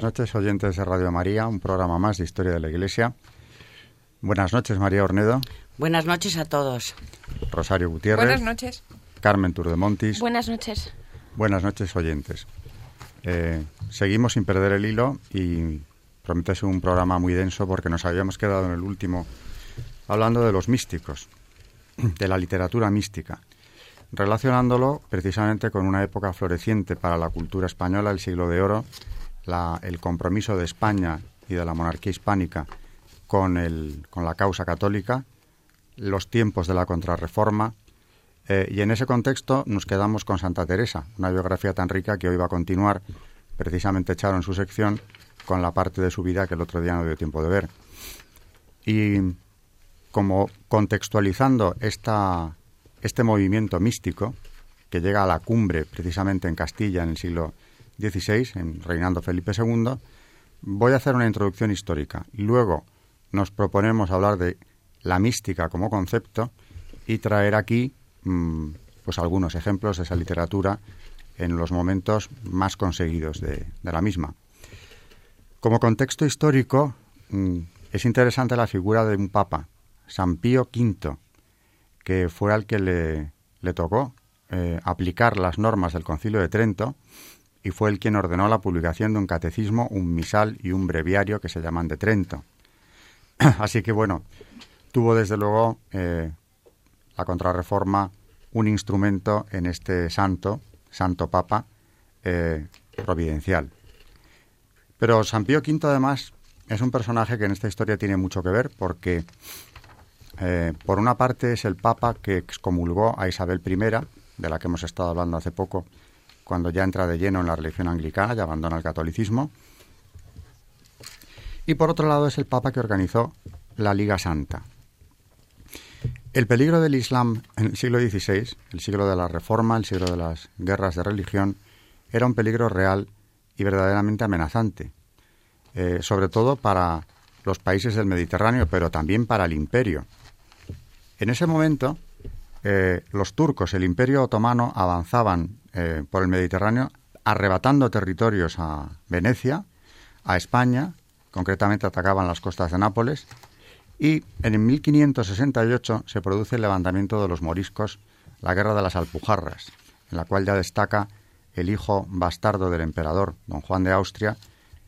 Buenas noches, oyentes de Radio María, un programa más de Historia de la Iglesia. Buenas noches, María Ornedo. Buenas noches a todos. Rosario Gutiérrez. Buenas noches. Carmen Turdemontis. Buenas noches. Buenas noches, oyentes. Eh, seguimos sin perder el hilo y promete ser un programa muy denso porque nos habíamos quedado en el último hablando de los místicos, de la literatura mística, relacionándolo precisamente con una época floreciente para la cultura española, el siglo de oro, el compromiso de España y de la monarquía hispánica con, el, con la causa católica, los tiempos de la contrarreforma, eh, y en ese contexto nos quedamos con Santa Teresa, una biografía tan rica que hoy va a continuar, precisamente echado en su sección, con la parte de su vida que el otro día no dio tiempo de ver. Y como contextualizando esta, este movimiento místico, que llega a la cumbre precisamente en Castilla en el siglo XVI, en reinando Felipe II, voy a hacer una introducción histórica. Luego nos proponemos hablar de la mística como concepto y traer aquí mm, pues algunos ejemplos de esa literatura en los momentos más conseguidos de, la misma. Como contexto histórico, mm, es interesante la figura de un papa, San Pío V, que fue al que le, tocó eh, aplicar las normas del Concilio de Trento y fue el quien ordenó la publicación de un catecismo, un misal y un breviario que se llaman de Trento. Así que bueno, tuvo desde luego eh, la contrarreforma un instrumento en este santo, santo papa, eh, providencial. Pero San Pío V además es un personaje que en esta historia tiene mucho que ver porque eh, por una parte es el papa que excomulgó a Isabel I, de la que hemos estado hablando hace poco, cuando ya entra de lleno en la religión anglicana y abandona el catolicismo. Y por otro lado es el Papa que organizó la Liga Santa. El peligro del Islam en el siglo XVI, el siglo de la Reforma, el siglo de las guerras de religión, era un peligro real y verdaderamente amenazante, eh, sobre todo para los países del Mediterráneo, pero también para el imperio. En ese momento, eh, los turcos, el imperio otomano, avanzaban eh, por el Mediterráneo, arrebatando territorios a Venecia, a España, concretamente atacaban las costas de Nápoles, y en 1568 se produce el levantamiento de los moriscos, la guerra de las Alpujarras, en la cual ya destaca el hijo bastardo del emperador, don Juan de Austria,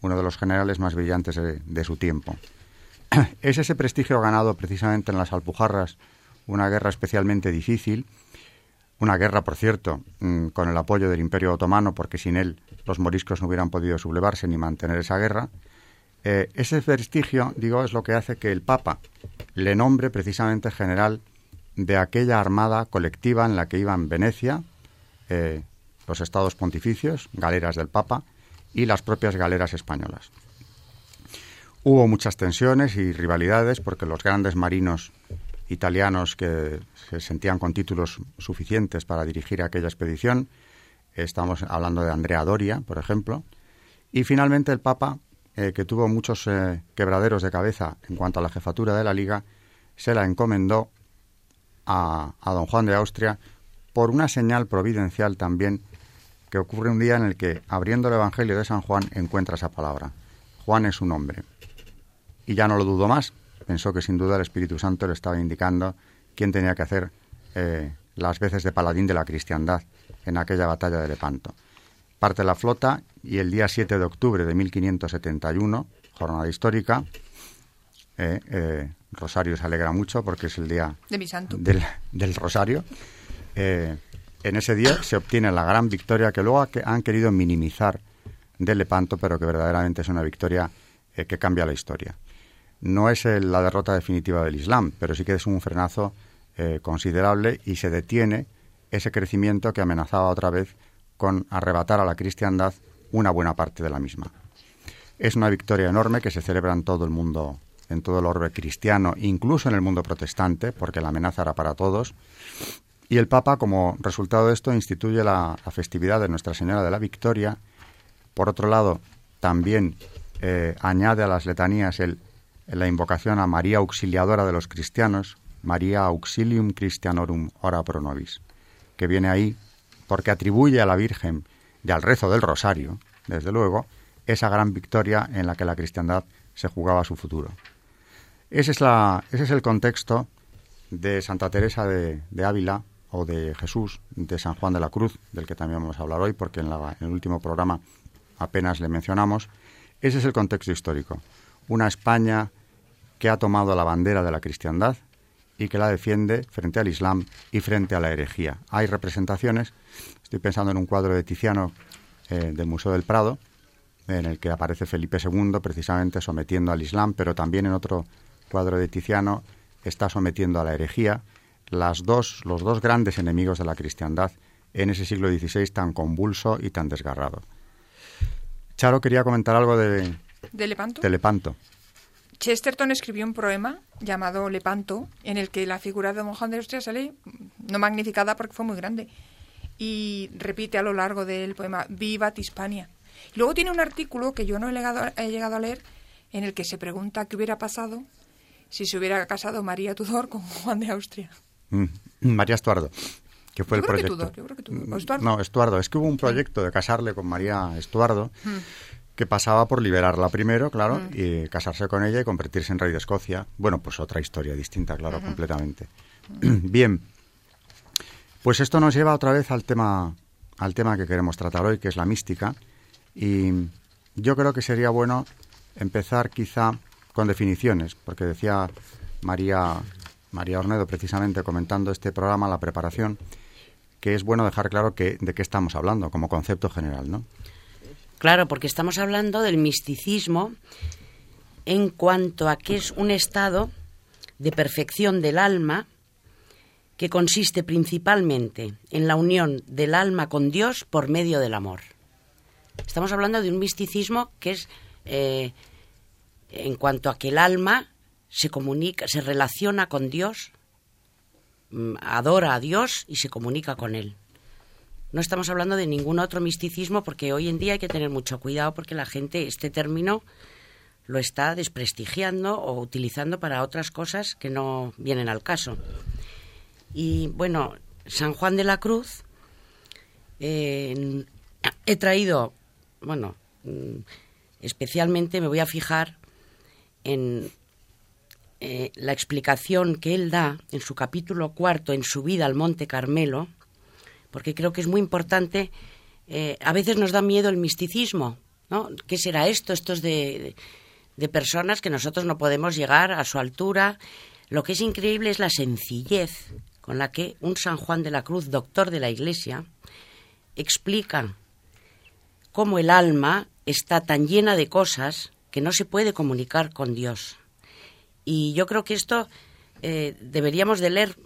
uno de los generales más brillantes de su tiempo. Es ese prestigio ganado precisamente en las Alpujarras una guerra especialmente difícil, una guerra, por cierto, mm, con el apoyo del Imperio Otomano, porque sin él los moriscos no hubieran podido sublevarse ni mantener esa guerra. Eh, ese prestigio, digo, es lo que hace que el Papa le nombre precisamente general de aquella armada colectiva en la que iban Venecia, eh, los estados pontificios, galeras del Papa, y las propias galeras españolas. Hubo muchas tensiones y rivalidades porque los grandes marinos italianos que se sentían con títulos suficientes para dirigir aquella expedición. Estamos hablando de Andrea Doria, por ejemplo. Y finalmente el Papa, eh, que tuvo muchos eh, quebraderos de cabeza en cuanto a la jefatura de la Liga, se la encomendó a, a don Juan de Austria por una señal providencial también que ocurre un día en el que, abriendo el Evangelio de San Juan, encuentra esa palabra. Juan es un hombre. Y ya no lo dudo más, pensó que sin duda el Espíritu Santo le estaba indicando quién tenía que hacer eh, las veces de paladín de la cristiandad en aquella batalla de Lepanto. Parte la flota y el día 7 de octubre de 1571, jornada histórica, eh, eh, Rosario se alegra mucho porque es el día de mi santo. Del, Rosario. en ese día se obtiene la gran victoria que luego han querido minimizar de Lepanto, pero que verdaderamente es una victoria que cambia la historia. No es la derrota definitiva del Islam, pero sí que es un frenazo eh, considerable y se detiene ese crecimiento que amenazaba otra vez con arrebatar a la cristiandad una buena parte de la misma. Es una victoria enorme que se celebra en todo el mundo, en todo el orbe cristiano, incluso en el mundo protestante, porque la amenaza era para todos. Y el Papa, como resultado de esto, instituye la, festividad de Nuestra Señora de la Victoria. Por otro lado, también eh, añade a las letanías el, la invocación a María Auxiliadora de los cristianos, María Auxilium Christianorum Ora Pro Nobis, que viene ahí porque atribuye a la Virgen y al rezo del Rosario, desde luego, esa gran victoria en la que la cristiandad se jugaba su futuro. Ese es, la, ese es el contexto de Santa Teresa de, Ávila o de Jesús, de San Juan de la Cruz, del que también vamos a hablar hoy, porque en, en el último programa apenas le mencionamos. Ese es el contexto histórico. Una España que ha tomado la bandera de la cristiandad y que la defiende frente al Islam y frente a la herejía. Hay representaciones, estoy pensando en un cuadro de Tiziano eh, del Museo del Prado, en el que aparece Felipe II precisamente sometiendo al Islam, pero también en otro cuadro de Tiziano está sometiendo a la herejía, las dos, los dos grandes enemigos de la cristiandad en ese siglo XVI tan convulso y tan desgarrado. Charo quería comentar algo de... ¿De Lepanto? De Lepanto. Chesterton escribió un poema llamado Lepanto, en el que la figura de Don Juan de Austria sale no magnificada porque fue muy grande. Y repite a lo largo del poema, Viva Hispania. Y luego tiene un artículo que yo no he llegado, he llegado a leer, en el que se pregunta qué hubiera pasado si se hubiera casado María Tudor con Juan de Austria. Mm, María Estuardo, que fue el proyecto. Tudor, yo creo que Tudor. Estuardo? No, Estuardo. Es que hubo un proyecto de casarle con María Estuardo. Mm que pasaba por liberarla primero, claro, mm. y casarse con ella y convertirse en rey de Escocia. Bueno, pues otra historia distinta, claro, completamente. Bien, pues esto nos lleva otra vez al tema, al tema que queremos tratar hoy, que es la mística. Y yo creo que sería bueno empezar quizá con definiciones, porque decía María, María Ornedo precisamente comentando este programa, la preparación, que es bueno dejar claro que, de qué estamos hablando como concepto general, ¿no? Claro, porque estamos hablando del misticismo en cuanto a que es un estado de perfección del alma que consiste principalmente en la unión del alma con Dios por medio del amor. Estamos hablando de un misticismo que es eh, en cuanto a que el alma se comunica, se relaciona con Dios, mm, adora a Dios y se comunica con Él. No estamos hablando de ningún otro misticismo porque hoy en día hay que tener mucho cuidado porque la gente este término lo está desprestigiando o utilizando para otras cosas que no vienen al caso. Y bueno, San Juan de la Cruz, eh, he traído, bueno, mm, especialmente me voy a fijar en eh, la explicación que él da en su capítulo cuarto, en su vida al Monte Carmelo, porque creo que es muy importante. Eh, a veces nos da miedo el misticismo, ¿no? ¿Qué será esto? Esto es de, de personas que nosotros no podemos llegar a su altura. Lo que es increíble es la sencillez con la que un San Juan de la Cruz, doctor de la Iglesia, explica cómo el alma está tan llena de cosas que no se puede comunicar con Dios. Y yo creo que esto eh, deberíamos de leer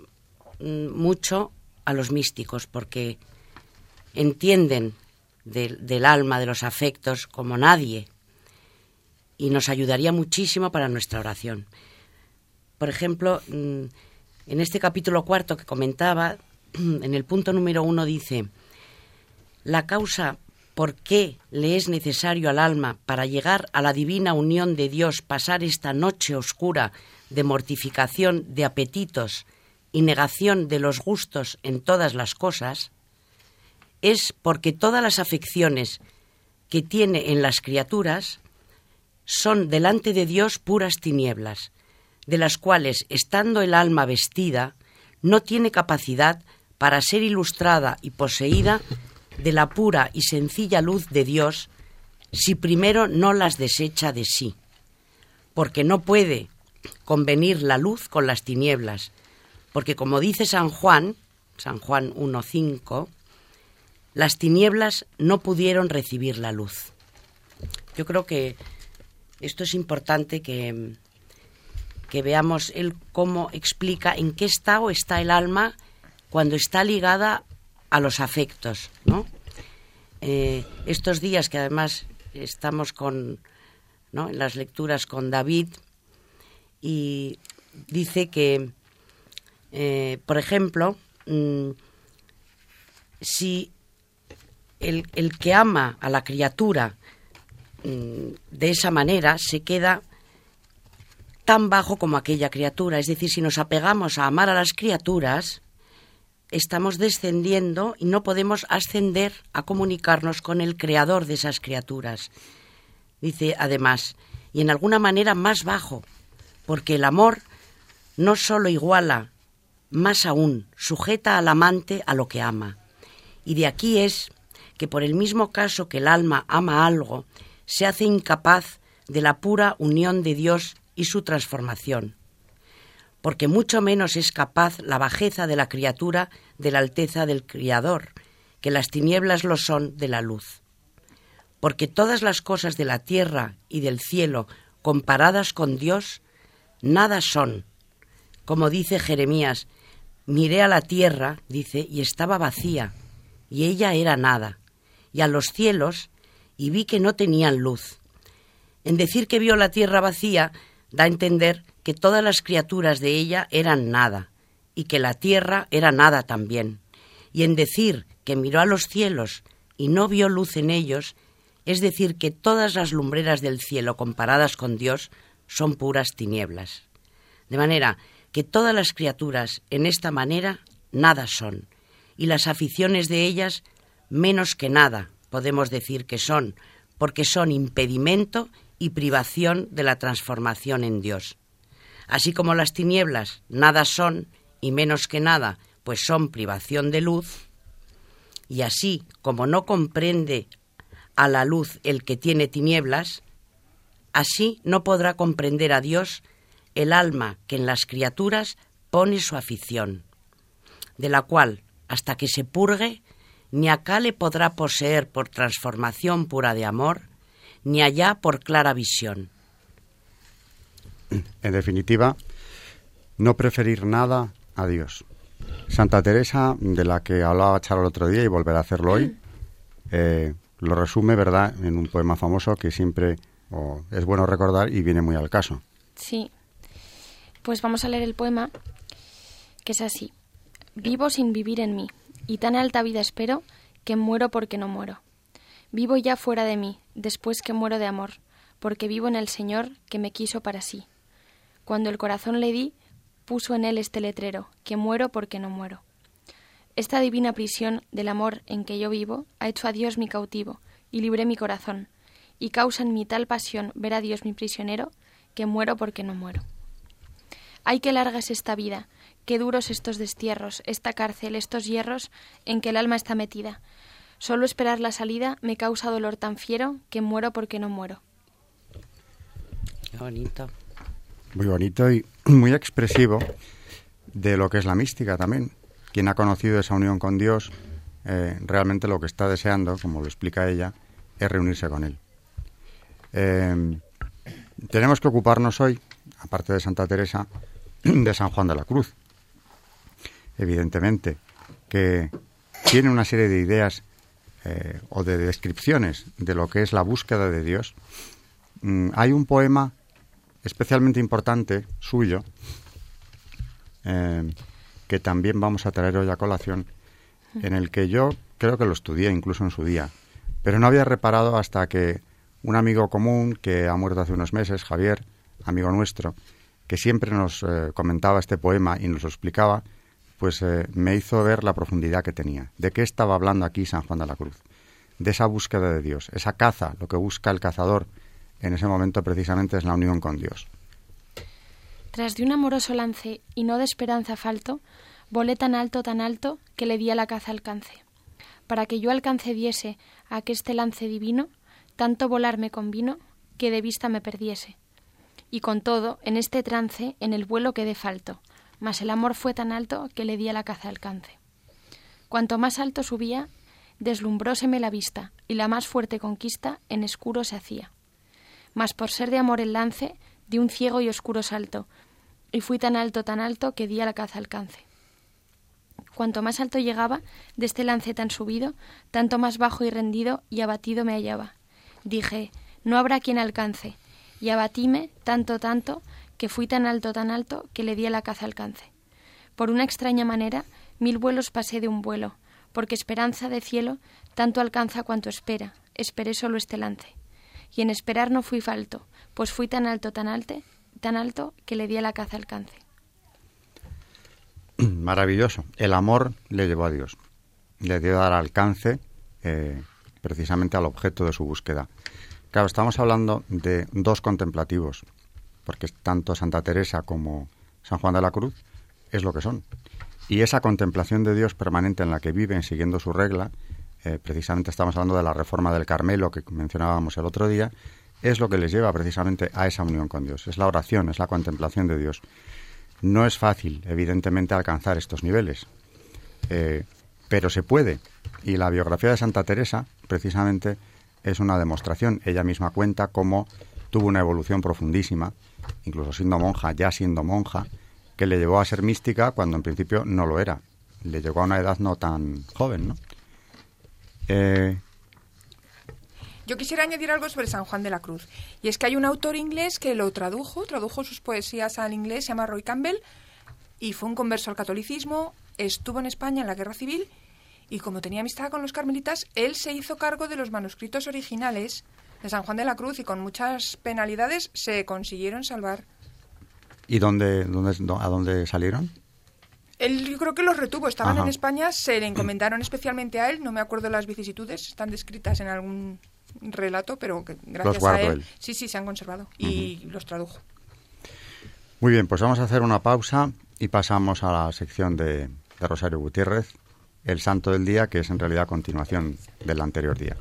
mm, mucho a los místicos porque entienden del alma, de los afectos, como nadie, y nos ayudaría muchísimo para nuestra oración. Por ejemplo, mm, en este capítulo cuarto que comentaba, en el punto número uno dice, la causa por qué le es necesario al alma para llegar a la divina unión de Dios pasar esta noche oscura de mortificación de apetitos y negación de los gustos en todas las cosas, es porque todas las afecciones que tiene en las criaturas son delante de Dios puras tinieblas, de las cuales, estando el alma vestida, no tiene capacidad para ser ilustrada y poseída de la pura y sencilla luz de Dios si primero no las desecha de sí, porque no puede convenir la luz con las tinieblas, porque como dice San Juan, San Juan 1.5, las tinieblas no pudieron recibir la luz. Yo creo que esto es importante que, que veamos él cómo explica en qué estado está el alma cuando está ligada a los afectos, ¿no? Eh, estos días que además estamos con, ¿no? en las lecturas con David y dice que, eh, por ejemplo, mm, si el, el, que ama a la criatura mm, de esa manera se queda tan bajo como aquella criatura. Es decir, si nos apegamos a amar a las criaturas, estamos descendiendo y no podemos ascender a comunicarnos con el creador de esas criaturas. Dice además, y en alguna manera más bajo, porque el amor no sólo iguala, más aún, sujeta al amante a lo que ama. Y de aquí es que por el mismo caso que el alma ama algo, se hace incapaz de la pura unión de Dios y su transformación, porque mucho menos es capaz la bajeza de la criatura de la alteza del Criador, que las tinieblas lo son de la luz. Porque todas las cosas de la tierra y del cielo, comparadas con Dios, nada son. Como dice Jeremías, miré a la tierra, dice, y estaba vacía, y ella era nada, y a los cielos, y vi que no tenían luz. En decir que vio la tierra vacía, da a entender que todas las criaturas de ella eran nada, y que la tierra era nada también. Y en decir que miró a los cielos y no vio luz en ellos, es decir, que todas las lumbreras del cielo comparadas con Dios son puras tinieblas. De manera que todas las criaturas en esta manera nada son, y las aficiones de ellas menos que nada podemos decir que son, porque son impedimento y privación de la transformación en Dios. Así como las tinieblas nada son y menos que nada, pues son privación de luz, y así como no comprende a la luz el que tiene tinieblas, así no podrá comprender a Dios el alma que en las criaturas pone su afición, de la cual, hasta que se purgue, ni acá le podrá poseer por transformación pura de amor, ni allá por clara visión. En definitiva, no preferir nada a Dios. Santa Teresa, de la que hablaba Charo el otro día y volverá a hacerlo hoy, eh, lo resume, ¿verdad?, en un poema famoso que siempre es bueno recordar y viene muy al caso. Sí. Pues vamos a leer el poema, que es así. Vivo sin vivir en mí, y tan alta vida espero que muero porque no muero. Vivo ya fuera de mí, después que muero de amor, porque vivo en el Señor que me quiso para sí. Cuando el corazón le di, puso en él este letrero, que muero porque no muero. Esta divina prisión del amor en que yo vivo ha hecho a Dios mi cautivo, y libré mi corazón, y causa en mi tal pasión ver a Dios mi prisionero, que muero porque no muero. Ay, qué larga es esta vida, qué duros estos destierros, esta cárcel, estos hierros en que el alma está metida, Solo esperar la salida me causa dolor tan fiero que muero porque no muero. Qué bonito. Muy bonito y muy expresivo de lo que es la mística también. Quien ha conocido esa unión con Dios, eh, realmente lo que está deseando, como lo explica ella, es reunirse con Él. Eh, tenemos que ocuparnos hoy, aparte de Santa Teresa, de San Juan de la Cruz. Evidentemente, que tiene una serie de ideas eh, o de descripciones de lo que es la búsqueda de Dios, mm, hay un poema especialmente importante suyo eh, que también vamos a traer hoy a colación, en el que yo creo que lo estudié incluso en su día, pero no había reparado hasta que un amigo común que ha muerto hace unos meses, Javier, amigo nuestro, que siempre nos eh, comentaba este poema y nos lo explicaba, pues eh, me hizo ver la profundidad que tenía. ¿De qué estaba hablando aquí San Juan de la Cruz? De esa búsqueda de Dios, esa caza, lo que busca el cazador en ese momento precisamente es la unión con Dios. Tras de un amoroso lance y no de esperanza falto, volé tan alto, tan alto, que le di a la caza alcance. Para que yo alcance diese a que este lance divino, tanto volar me convino, que de vista me perdiese. Y con todo, en este trance, en el vuelo quedé falto, mas el amor fue tan alto que le di a la caza alcance. Cuanto más alto subía, deslumbróseme la vista, y la más fuerte conquista en escuro se hacía. Mas por ser de amor el lance, de un ciego y oscuro salto, y fui tan alto, tan alto, que di a la caza alcance. Cuanto más alto llegaba de este lance tan subido, tanto más bajo y rendido y abatido me hallaba. Dije, no habrá quien alcance, y abatíme tanto, tanto, que fui tan alto, tan alto, que le di a la caza alcance. Por una extraña manera, mil vuelos pasé de un vuelo, porque esperanza de cielo tanto alcanza cuanto espera, esperé solo este lance. Y en esperar no fui falto, pues fui tan alto, tan alto, tan alto, que le di a la caza alcance. Maravilloso. El amor le llevó a Dios. Le dio a dar alcance eh, precisamente al objeto de su búsqueda. Claro, estamos hablando de dos contemplativos, porque tanto Santa Teresa como San Juan de la Cruz es lo que son. Y esa contemplación de Dios permanente en la que viven siguiendo su regla, eh, precisamente estamos hablando de la reforma del Carmelo que mencionábamos el otro día, es lo que les lleva precisamente a esa unión con Dios. Es la oración, es la contemplación de Dios. No es fácil, evidentemente, alcanzar estos niveles, eh, pero se puede. Y la biografía de Santa Teresa, precisamente, es una demostración. Ella misma cuenta cómo tuvo una evolución profundísima, incluso siendo monja, ya siendo monja, que le llevó a ser mística cuando en principio no lo era. Le llegó a una edad no tan joven, ¿no? Eh, yo quisiera añadir algo sobre San Juan de la Cruz. Y es que hay un autor inglés que lo tradujo, tradujo sus poesías al inglés, se llama Roy Campbell, y fue un converso al catolicismo, estuvo en España en la Guerra Civil, y como tenía amistad con los carmelitas, él se hizo cargo de los manuscritos originales de San Juan de la Cruz y con muchas penalidades se consiguieron salvar. ¿Y dónde, dónde, a dónde salieron? Él yo creo que los retuvo, estaban en España, se le encomendaron especialmente a él, no me acuerdo las vicisitudes, están descritas en algún relato, pero que gracias a él, sí, sí, se han conservado y los tradujo. Muy bien, pues vamos a hacer una pausa y pasamos a la sección de, de Rosario Gutiérrez, el santo del día, que es en realidad continuación del anterior día.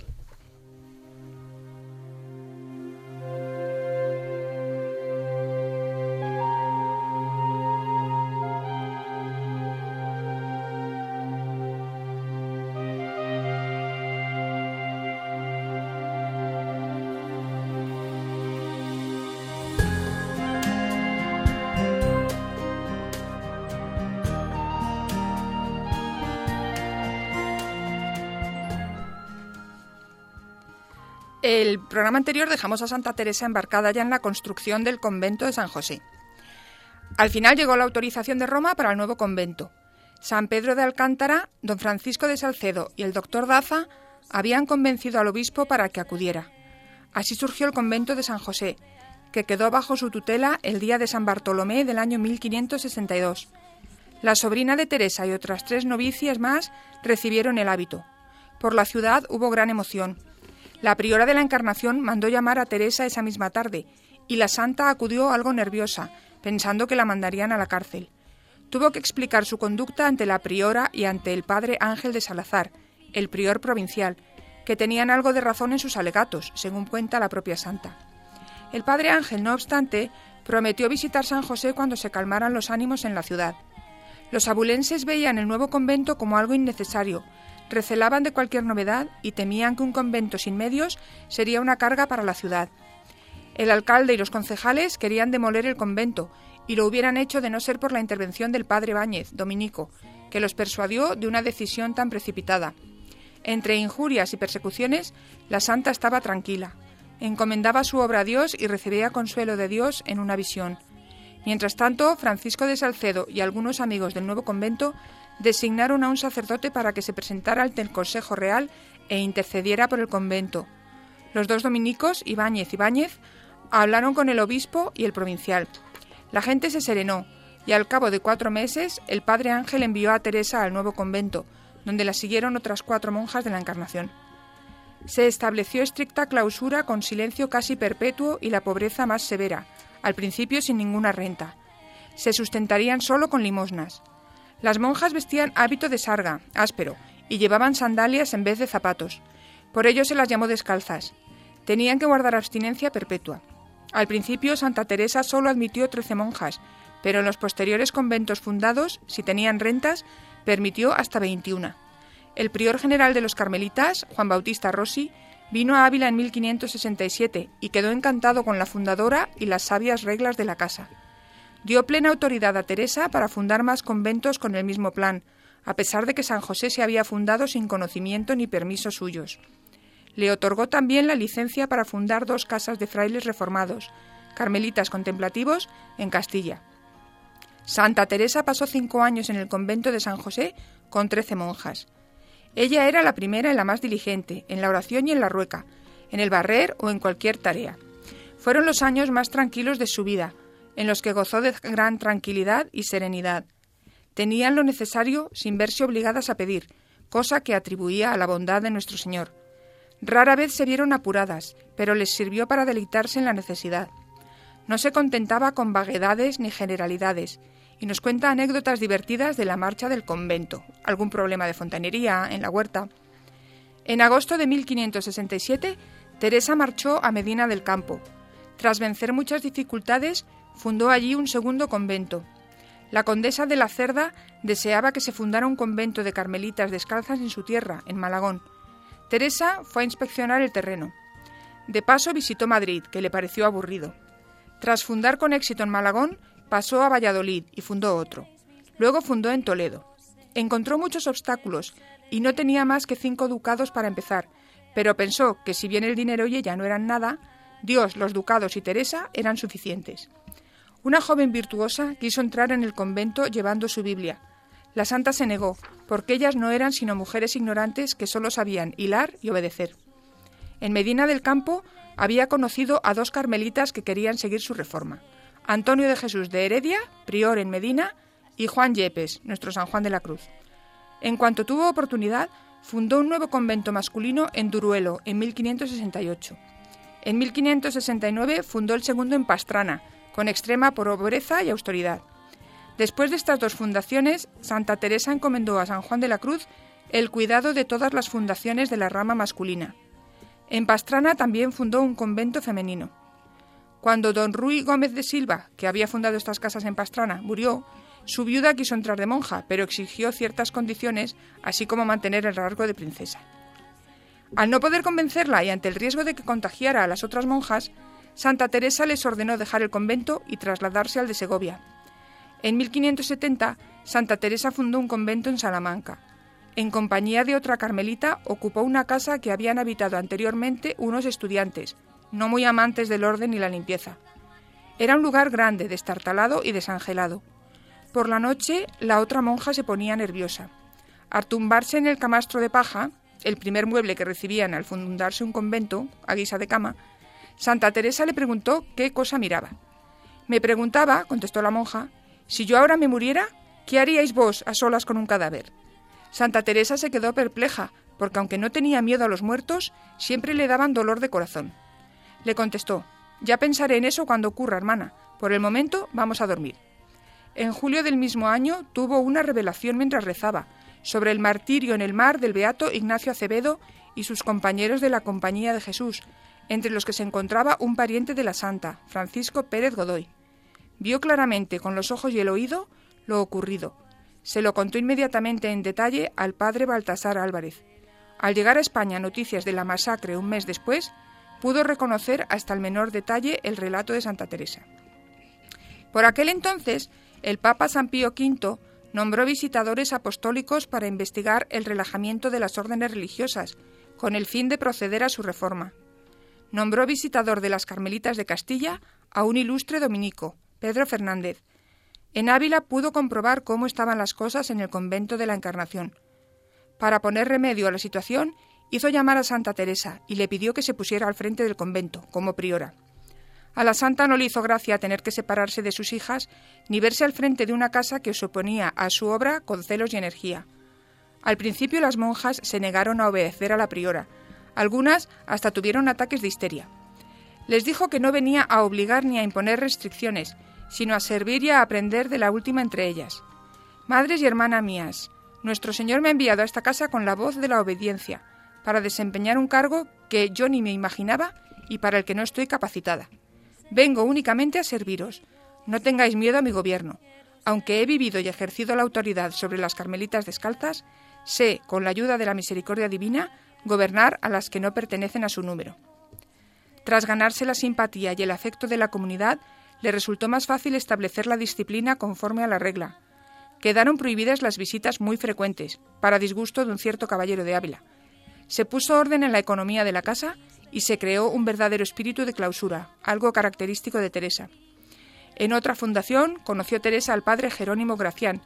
Programa anterior dejamos a Santa Teresa embarcada ya en la construcción del convento de San José. Al final llegó la autorización de Roma para el nuevo convento. San Pedro de Alcántara, don Francisco de Salcedo y el doctor Daza habían convencido al obispo para que acudiera. Así surgió el convento de San José, que quedó bajo su tutela el día de San Bartolomé del año 1562. La sobrina de Teresa y otras tres novicias más recibieron el hábito. Por la ciudad hubo gran emoción. La priora de la Encarnación mandó llamar a Teresa esa misma tarde, y la santa acudió algo nerviosa, pensando que la mandarían a la cárcel. Tuvo que explicar su conducta ante la priora y ante el padre Ángel de Salazar, el prior provincial, que tenían algo de razón en sus alegatos, según cuenta la propia santa. El padre Ángel, no obstante, prometió visitar San José cuando se calmaran los ánimos en la ciudad. Los abulenses veían el nuevo convento como algo innecesario, recelaban de cualquier novedad y temían que un convento sin medios sería una carga para la ciudad. El alcalde y los concejales querían demoler el convento y lo hubieran hecho de no ser por la intervención del padre Báñez, dominico, que los persuadió de una decisión tan precipitada. Entre injurias y persecuciones, la santa estaba tranquila. Encomendaba su obra a Dios y recibía consuelo de Dios en una visión. Mientras tanto, Francisco de Salcedo y algunos amigos del nuevo convento designaron a un sacerdote para que se presentara ante el Consejo Real e intercediera por el convento. Los dos dominicos, Ibáñez y Báñez, hablaron con el obispo y el provincial. La gente se serenó y al cabo de cuatro meses el padre Ángel envió a Teresa al nuevo convento, donde la siguieron otras cuatro monjas de la Encarnación. Se estableció estricta clausura con silencio casi perpetuo y la pobreza más severa, al principio sin ninguna renta. Se sustentarían solo con limosnas. Las monjas vestían hábito de sarga, áspero, y llevaban sandalias en vez de zapatos. Por ello se las llamó descalzas. Tenían que guardar abstinencia perpetua. Al principio Santa Teresa solo admitió trece monjas, pero en los posteriores conventos fundados, si tenían rentas, permitió hasta veintiuna. El prior general de los carmelitas, Juan Bautista Rossi, vino a Ávila en 1567 y quedó encantado con la fundadora y las sabias reglas de la casa. Dio plena autoridad a Teresa para fundar más conventos con el mismo plan, a pesar de que San José se había fundado sin conocimiento ni permiso suyos. Le otorgó también la licencia para fundar dos casas de frailes reformados, carmelitas contemplativos, en Castilla. Santa Teresa pasó cinco años en el convento de San José con trece monjas. Ella era la primera y la más diligente, en la oración y en la rueca, en el barrer o en cualquier tarea. Fueron los años más tranquilos de su vida, en los que gozó de gran tranquilidad y serenidad. Tenían lo necesario sin verse obligadas a pedir, cosa que atribuía a la bondad de nuestro Señor. Rara vez se vieron apuradas, pero les sirvió para deleitarse en la necesidad. No se contentaba con vaguedades ni generalidades, y nos cuenta anécdotas divertidas de la marcha del convento, algún problema de fontanería en la huerta. En agosto de 1567, Teresa marchó a Medina del Campo. Tras vencer muchas dificultades, fundó allí un segundo convento. La condesa de la Cerda deseaba que se fundara un convento de carmelitas descalzas en su tierra, en Malagón. Teresa fue a inspeccionar el terreno. De paso visitó Madrid, que le pareció aburrido. Tras fundar con éxito en Malagón, pasó a Valladolid y fundó otro. Luego fundó en Toledo. Encontró muchos obstáculos y no tenía más que cinco ducados para empezar, pero pensó que si bien el dinero y ella no eran nada, Dios, los ducados y Teresa eran suficientes. Una joven virtuosa quiso entrar en el convento llevando su Biblia. La santa se negó, porque ellas no eran sino mujeres ignorantes que solo sabían hilar y obedecer. En Medina del Campo había conocido a dos carmelitas que querían seguir su reforma. Antonio de Jesús de Heredia, prior en Medina, y Juan Yepes, nuestro San Juan de la Cruz. En cuanto tuvo oportunidad, fundó un nuevo convento masculino en Duruelo en 1568. En 1569 fundó el segundo en Pastrana, con extrema pobreza y austeridad. Después de estas dos fundaciones, Santa Teresa encomendó a San Juan de la Cruz el cuidado de todas las fundaciones de la rama masculina. En Pastrana también fundó un convento femenino. Cuando don Ruy Gómez de Silva, que había fundado estas casas en Pastrana, murió, su viuda quiso entrar de monja, pero exigió ciertas condiciones, así como mantener el rasgo de princesa. Al no poder convencerla y ante el riesgo de que contagiara a las otras monjas, Santa Teresa les ordenó dejar el convento y trasladarse al de Segovia. En 1570, Santa Teresa fundó un convento en Salamanca. En compañía de otra carmelita, ocupó una casa que habían habitado anteriormente unos estudiantes, no muy amantes del orden y la limpieza. Era un lugar grande, destartalado y desangelado. Por la noche, la otra monja se ponía nerviosa. Al tumbarse en el camastro de paja, el primer mueble que recibían al fundarse un convento, a guisa de cama, Santa Teresa le preguntó qué cosa miraba. Me preguntaba, contestó la monja, si yo ahora me muriera, ¿qué haríais vos a solas con un cadáver? Santa Teresa se quedó perpleja, porque aunque no tenía miedo a los muertos, siempre le daban dolor de corazón. Le contestó, ya pensaré en eso cuando ocurra, hermana. Por el momento vamos a dormir. En julio del mismo año tuvo una revelación mientras rezaba sobre el martirio en el mar del beato Ignacio Acevedo y sus compañeros de la Compañía de Jesús, entre los que se encontraba un pariente de la santa, Francisco Pérez Godoy. Vio claramente con los ojos y el oído lo ocurrido. Se lo contó inmediatamente en detalle al padre Baltasar Álvarez. Al llegar a España noticias de la masacre un mes después, pudo reconocer hasta el menor detalle el relato de Santa Teresa. Por aquel entonces, el Papa San Pío V nombró visitadores apostólicos para investigar el relajamiento de las órdenes religiosas, con el fin de proceder a su reforma nombró visitador de las Carmelitas de Castilla a un ilustre dominico, Pedro Fernández. En Ávila pudo comprobar cómo estaban las cosas en el convento de la Encarnación. Para poner remedio a la situación, hizo llamar a Santa Teresa y le pidió que se pusiera al frente del convento, como priora. A la santa no le hizo gracia tener que separarse de sus hijas ni verse al frente de una casa que se oponía a su obra con celos y energía. Al principio las monjas se negaron a obedecer a la priora, algunas hasta tuvieron ataques de histeria. Les dijo que no venía a obligar ni a imponer restricciones, sino a servir y a aprender de la última entre ellas. Madres y hermanas mías, nuestro Señor me ha enviado a esta casa con la voz de la obediencia, para desempeñar un cargo que yo ni me imaginaba y para el que no estoy capacitada. Vengo únicamente a serviros. No tengáis miedo a mi gobierno. Aunque he vivido y ejercido la autoridad sobre las carmelitas descalzas, sé, con la ayuda de la misericordia divina, gobernar a las que no pertenecen a su número. Tras ganarse la simpatía y el afecto de la comunidad, le resultó más fácil establecer la disciplina conforme a la regla. Quedaron prohibidas las visitas muy frecuentes, para disgusto de un cierto caballero de Ávila. Se puso orden en la economía de la casa y se creó un verdadero espíritu de clausura, algo característico de Teresa. En otra fundación conoció Teresa al padre Jerónimo Gracián,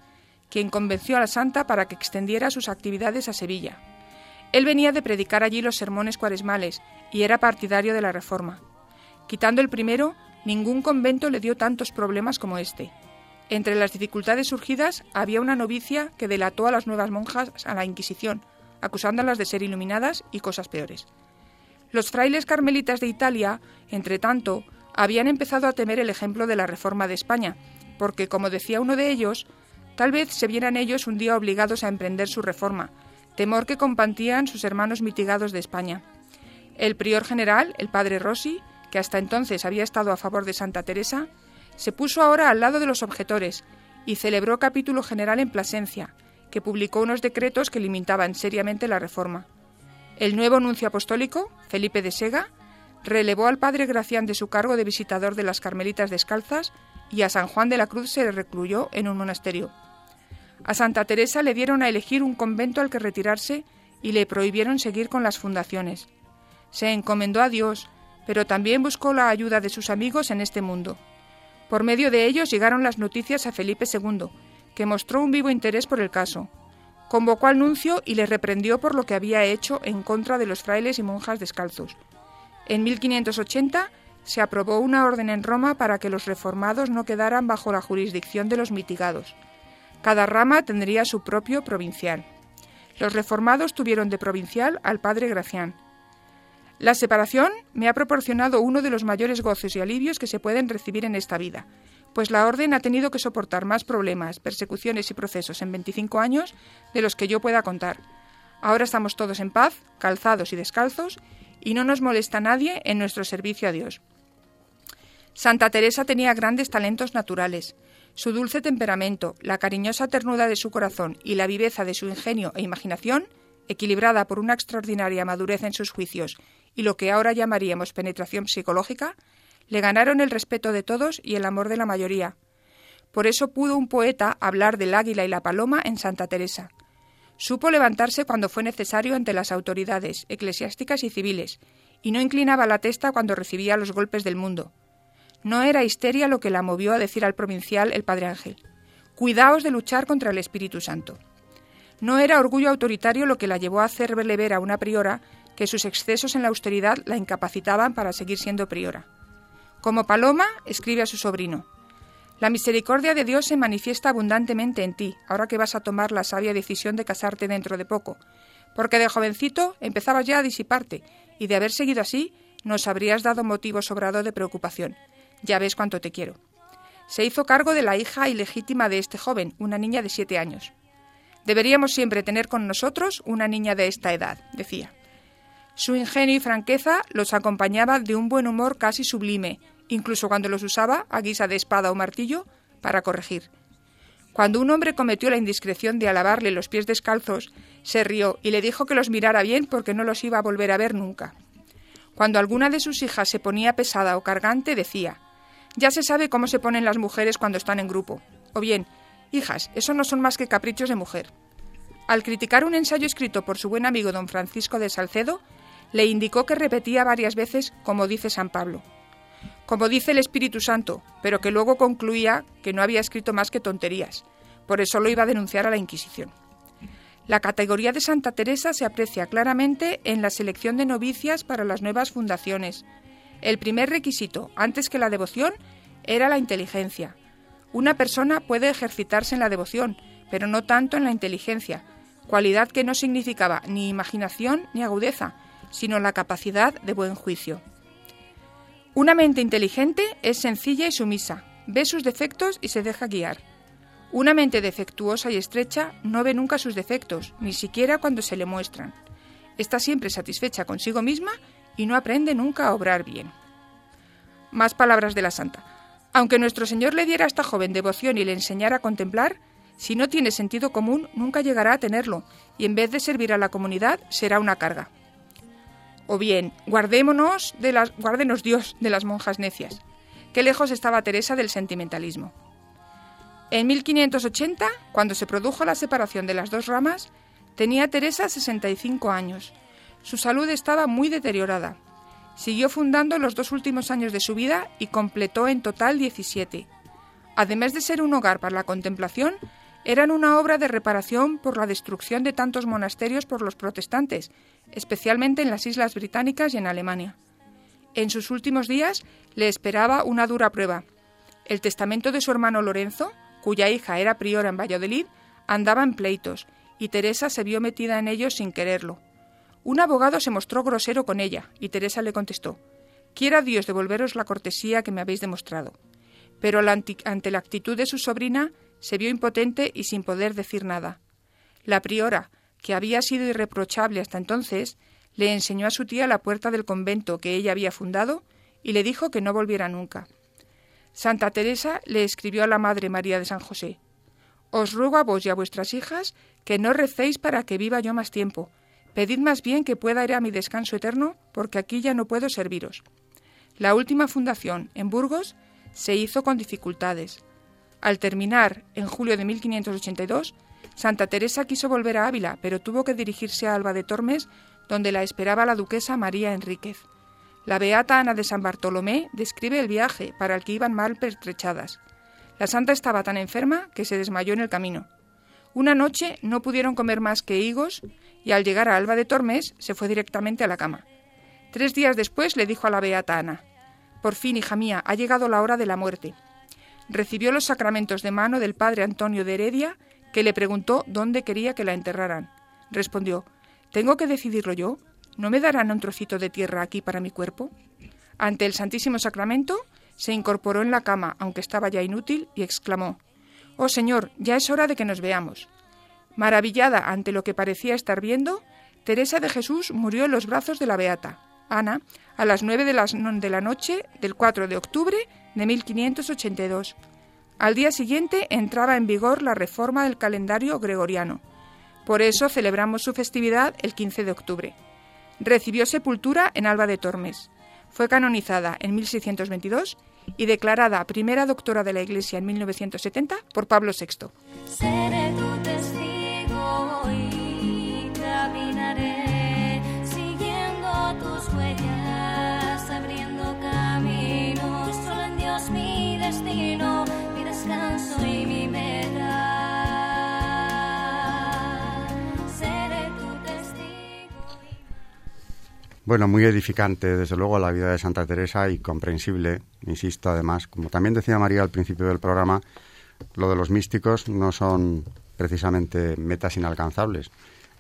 quien convenció a la santa para que extendiera sus actividades a Sevilla. Él venía de predicar allí los sermones cuaresmales y era partidario de la reforma. Quitando el primero, ningún convento le dio tantos problemas como este. Entre las dificultades surgidas había una novicia que delató a las nuevas monjas a la Inquisición, acusándolas de ser iluminadas y cosas peores. Los frailes carmelitas de Italia, entre tanto, habían empezado a temer el ejemplo de la reforma de España, porque, como decía uno de ellos, tal vez se vieran ellos un día obligados a emprender su reforma, temor que compartían sus hermanos mitigados de España. El prior general, el padre Rossi, que hasta entonces había estado a favor de Santa Teresa, se puso ahora al lado de los objetores y celebró capítulo general en Plasencia, que publicó unos decretos que limitaban seriamente la reforma. El nuevo nuncio apostólico, Felipe de Sega, relevó al padre Gracián de su cargo de visitador de las Carmelitas Descalzas y a San Juan de la Cruz se le recluyó en un monasterio. A Santa Teresa le dieron a elegir un convento al que retirarse y le prohibieron seguir con las fundaciones. Se encomendó a Dios, pero también buscó la ayuda de sus amigos en este mundo. Por medio de ellos llegaron las noticias a Felipe II, que mostró un vivo interés por el caso. Convocó al nuncio y le reprendió por lo que había hecho en contra de los frailes y monjas descalzos. En 1580 se aprobó una orden en Roma para que los reformados no quedaran bajo la jurisdicción de los mitigados. Cada rama tendría su propio provincial. Los reformados tuvieron de provincial al padre Gracián. La separación me ha proporcionado uno de los mayores gozos y alivios que se pueden recibir en esta vida, pues la orden ha tenido que soportar más problemas, persecuciones y procesos en 25 años de los que yo pueda contar. Ahora estamos todos en paz, calzados y descalzos, y no nos molesta nadie en nuestro servicio a Dios. Santa Teresa tenía grandes talentos naturales. Su dulce temperamento, la cariñosa ternura de su corazón y la viveza de su ingenio e imaginación, equilibrada por una extraordinaria madurez en sus juicios y lo que ahora llamaríamos penetración psicológica, le ganaron el respeto de todos y el amor de la mayoría. Por eso pudo un poeta hablar del águila y la paloma en Santa Teresa. Supo levantarse cuando fue necesario ante las autoridades eclesiásticas y civiles, y no inclinaba la testa cuando recibía los golpes del mundo. No era histeria lo que la movió a decir al provincial el Padre Ángel, Cuidaos de luchar contra el Espíritu Santo. No era orgullo autoritario lo que la llevó a hacerle ver a una priora que sus excesos en la austeridad la incapacitaban para seguir siendo priora. Como Paloma, escribe a su sobrino, La misericordia de Dios se manifiesta abundantemente en ti, ahora que vas a tomar la sabia decisión de casarte dentro de poco, porque de jovencito empezabas ya a disiparte, y de haber seguido así, nos habrías dado motivo sobrado de preocupación. Ya ves cuánto te quiero. Se hizo cargo de la hija ilegítima de este joven, una niña de siete años. Deberíamos siempre tener con nosotros una niña de esta edad, decía. Su ingenio y franqueza los acompañaba de un buen humor casi sublime, incluso cuando los usaba a guisa de espada o martillo para corregir. Cuando un hombre cometió la indiscreción de alabarle los pies descalzos, se rió y le dijo que los mirara bien porque no los iba a volver a ver nunca. Cuando alguna de sus hijas se ponía pesada o cargante, decía Ya se sabe cómo se ponen las mujeres cuando están en grupo. O bien, hijas, eso no son más que caprichos de mujer. Al criticar un ensayo escrito por su buen amigo don Francisco de Salcedo, le indicó que repetía varias veces como dice San Pablo, como dice el Espíritu Santo, pero que luego concluía que no había escrito más que tonterías. Por eso lo iba a denunciar a la Inquisición. La categoría de Santa Teresa se aprecia claramente en la selección de novicias para las nuevas fundaciones. El primer requisito, antes que la devoción, era la inteligencia. Una persona puede ejercitarse en la devoción, pero no tanto en la inteligencia, cualidad que no significaba ni imaginación ni agudeza, sino la capacidad de buen juicio. Una mente inteligente es sencilla y sumisa, ve sus defectos y se deja guiar. Una mente defectuosa y estrecha no ve nunca sus defectos, ni siquiera cuando se le muestran. Está siempre satisfecha consigo misma y no aprende nunca a obrar bien. Más palabras de la santa. Aunque nuestro Señor le diera a esta joven devoción y le enseñara a contemplar, si no tiene sentido común, nunca llegará a tenerlo, y en vez de servir a la comunidad, será una carga. O bien, guardémonos de las, guárdenos Dios de las monjas necias. qué lejos estaba Teresa del sentimentalismo. En 1580, cuando se produjo la separación de las dos ramas, tenía Teresa 65 años. Su salud estaba muy deteriorada. Siguió fundando los dos últimos años de su vida y completó en total 17. Además de ser un hogar para la contemplación, eran una obra de reparación por la destrucción de tantos monasterios por los protestantes, especialmente en las Islas Británicas y en Alemania. En sus últimos días le esperaba una dura prueba. El testamento de su hermano Lorenzo, cuya hija era priora en Valladolid, andaba en pleitos, y Teresa se vio metida en ellos sin quererlo. Un abogado se mostró grosero con ella, y Teresa le contestó Quiera Dios devolveros la cortesía que me habéis demostrado. Pero ante la actitud de su sobrina se vio impotente y sin poder decir nada. La priora, que había sido irreprochable hasta entonces, le enseñó a su tía la puerta del convento que ella había fundado y le dijo que no volviera nunca. Santa Teresa le escribió a la Madre María de San José Os ruego a vos y a vuestras hijas que no recéis para que viva yo más tiempo. Pedid más bien que pueda ir a mi descanso eterno, porque aquí ya no puedo serviros. La última fundación, en Burgos, se hizo con dificultades. Al terminar, en julio de 1582, Santa Teresa quiso volver a Ávila, pero tuvo que dirigirse a Alba de Tormes, donde la esperaba la duquesa María Enríquez. La beata Ana de San Bartolomé describe el viaje para el que iban mal pertrechadas. La santa estaba tan enferma que se desmayó en el camino. Una noche no pudieron comer más que higos y al llegar a Alba de Tormes se fue directamente a la cama. Tres días después le dijo a la beata Ana, Por fin, hija mía, ha llegado la hora de la muerte recibió los sacramentos de mano del padre Antonio de Heredia, que le preguntó dónde quería que la enterraran. Respondió, ¿tengo que decidirlo yo? ¿No me darán un trocito de tierra aquí para mi cuerpo? Ante el Santísimo Sacramento, se incorporó en la cama, aunque estaba ya inútil, y exclamó, Oh Señor, ya es hora de que nos veamos. Maravillada ante lo que parecía estar viendo, Teresa de Jesús murió en los brazos de la Beata. Ana, a las nueve de la, de la noche del 4 de octubre de 1582. Al día siguiente entraba en vigor la reforma del calendario gregoriano. Por eso celebramos su festividad el 15 de octubre. Recibió sepultura en Alba de Tormes. Fue canonizada en 1622 y declarada primera doctora de la Iglesia en 1970 por Pablo VI. Bueno, muy edificante, desde luego, la vida de Santa Teresa y comprensible, insisto, además, como también decía María al principio del programa, lo de los místicos no son precisamente metas inalcanzables,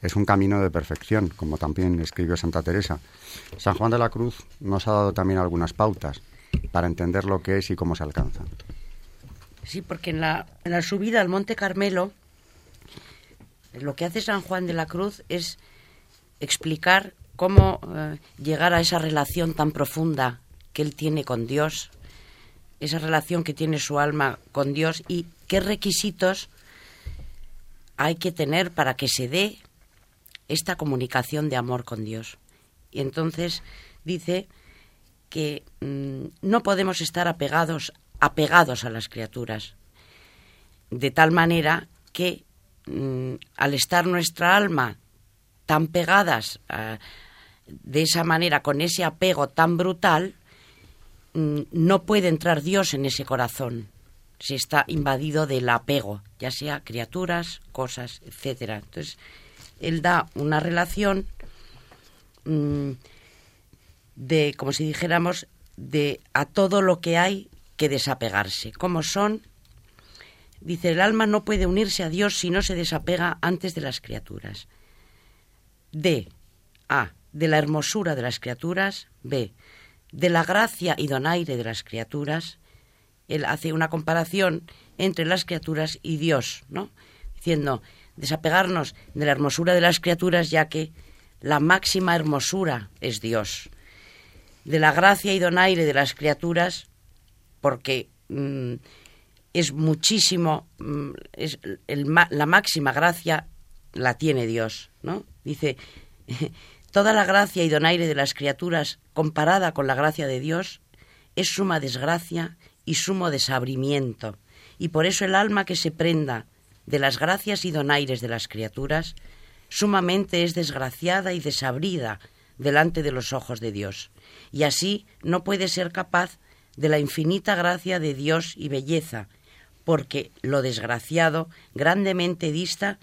es un camino de perfección, como también escribió Santa Teresa. San Juan de la Cruz nos ha dado también algunas pautas para entender lo que es y cómo se alcanza. Sí, porque en la, en la subida al Monte Carmelo, lo que hace San Juan de la Cruz es explicar cómo eh, llegar a esa relación tan profunda que él tiene con Dios, esa relación que tiene su alma con Dios y qué requisitos hay que tener para que se dé esta comunicación de amor con Dios. Y entonces dice que mm, no podemos estar apegados, apegados a las criaturas, de tal manera que mm, al estar nuestra alma tan pegadas a, de esa manera, con ese apego tan brutal, mm, no puede entrar Dios en ese corazón. Se está invadido del apego, ya sea criaturas, cosas, etcétera. Entonces, él da una relación mm, de, como si dijéramos, de a todo lo que hay que desapegarse. Como son, dice, el alma no puede unirse a Dios si no se desapega antes de las criaturas. D. A de la hermosura de las criaturas, B, de la gracia y donaire de las criaturas, él hace una comparación entre las criaturas y Dios, ¿no? Diciendo, desapegarnos de la hermosura de las criaturas, ya que la máxima hermosura es Dios. De la gracia y donaire de las criaturas, porque mm, es muchísimo, mm, es la máxima gracia la tiene Dios, ¿no? Dice, Toda la gracia y donaire de las criaturas comparada con la gracia de Dios es suma desgracia y sumo desabrimiento, y por eso el alma que se prenda de las gracias y donaires de las criaturas, sumamente es desgraciada y desabrida delante de los ojos de Dios, y así no puede ser capaz de la infinita gracia de Dios y belleza, porque lo desgraciado grandemente dista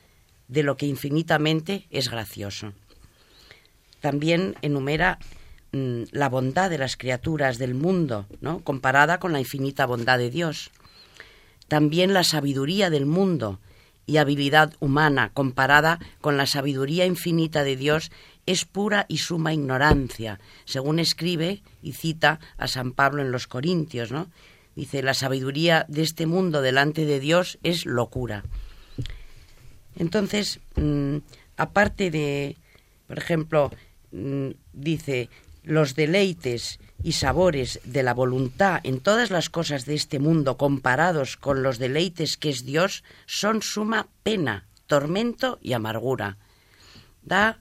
de lo que infinitamente es gracioso. También enumera mm, la bondad de las criaturas del mundo, ¿no? comparada con la infinita bondad de Dios. También la sabiduría del mundo y habilidad humana comparada con la sabiduría infinita de Dios es pura y suma ignorancia, según escribe y cita a San Pablo en los Corintios, ¿no? Dice, la sabiduría de este mundo delante de Dios es locura. Entonces, mm, aparte de, por ejemplo, dice, los deleites y sabores de la voluntad en todas las cosas de este mundo comparados con los deleites que es Dios son suma pena, tormento y amargura. Da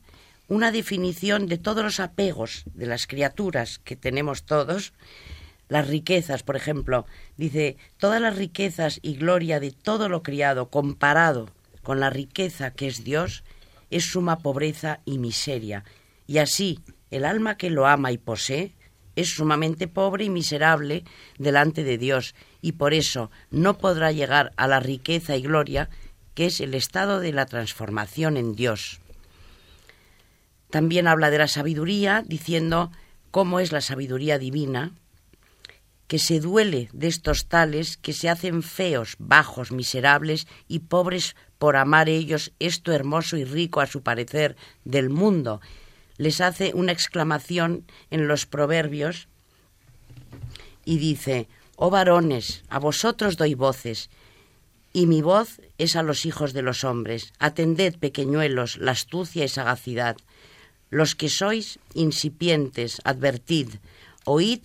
una definición de todos los apegos de las criaturas que tenemos todos las riquezas, por ejemplo, dice, todas las riquezas y gloria de todo lo criado comparado con la riqueza que es Dios, es suma pobreza y miseria. Y así, el alma que lo ama y posee es sumamente pobre y miserable delante de Dios, y por eso no podrá llegar a la riqueza y gloria que es el estado de la transformación en Dios. También habla de la sabiduría, diciendo cómo es la sabiduría divina, que se duele de estos tales que se hacen feos, bajos, miserables y pobres por amar ellos esto hermoso y rico a su parecer del mundo. Les hace una exclamación en los proverbios y dice, Oh varones, a vosotros doy voces, y mi voz es a los hijos de los hombres. Atended, pequeñuelos, la astucia y sagacidad. Los que sois incipientes, advertid, oíd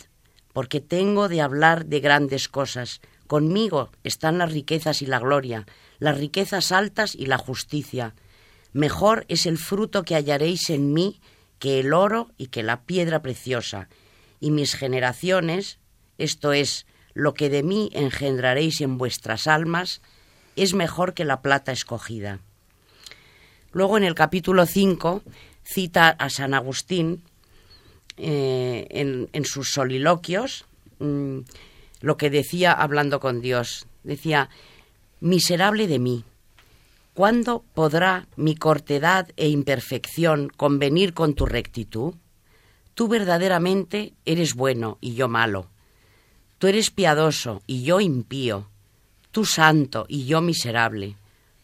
porque tengo de hablar de grandes cosas. Conmigo están las riquezas y la gloria, las riquezas altas y la justicia. Mejor es el fruto que hallaréis en mí que el oro y que la piedra preciosa. Y mis generaciones, esto es, lo que de mí engendraréis en vuestras almas, es mejor que la plata escogida. Luego en el capítulo 5 cita a San Agustín eh, en, sus soliloquios mm, lo que decía hablando con Dios. Decía, miserable de mí, ¿cuándo podrá mi cortedad e imperfección convenir con tu rectitud? Tú verdaderamente eres bueno y yo malo. Tú eres piadoso y yo impío. Tú santo y yo miserable.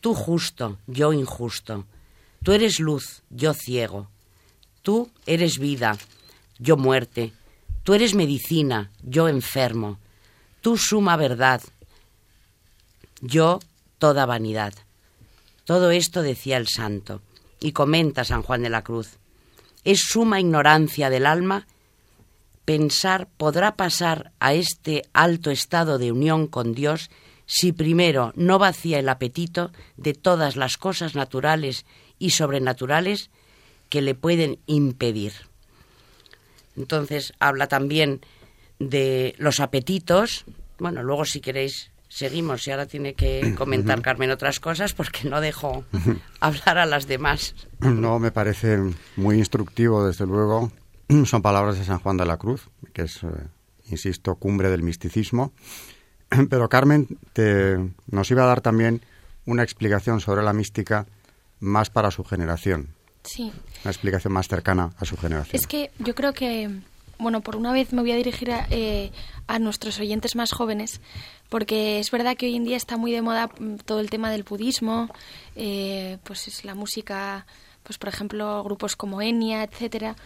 Tú justo, yo injusto. Tú eres luz, yo ciego. Tú eres vida, yo muerte, tú eres medicina, yo enfermo, tú suma verdad, yo toda vanidad. Todo esto decía el santo, y comenta San Juan de la Cruz. Es suma ignorancia del alma pensar podrá pasar a este alto estado de unión con Dios si primero no vacía el apetito de todas las cosas naturales y sobrenaturales que le pueden impedir. Entonces habla también de los apetitos. Bueno, luego si queréis seguimos y ahora tiene que comentar Carmen otras cosas porque no dejo hablar a las demás. No, me parece muy instructivo, desde luego. Son palabras de San Juan de la Cruz, que es, eh, insisto, cumbre del misticismo. Pero Carmen te, nos iba a dar también una explicación sobre la mística más para su generación. Sí. Una explicación más cercana a su generación. Es que yo creo que, bueno, por una vez me voy a dirigir a, eh, nuestros oyentes más jóvenes, porque es verdad que hoy en día está muy de moda mm, todo el tema del budismo, eh, pues es la música, pues por ejemplo, grupos como Enya, etcétera,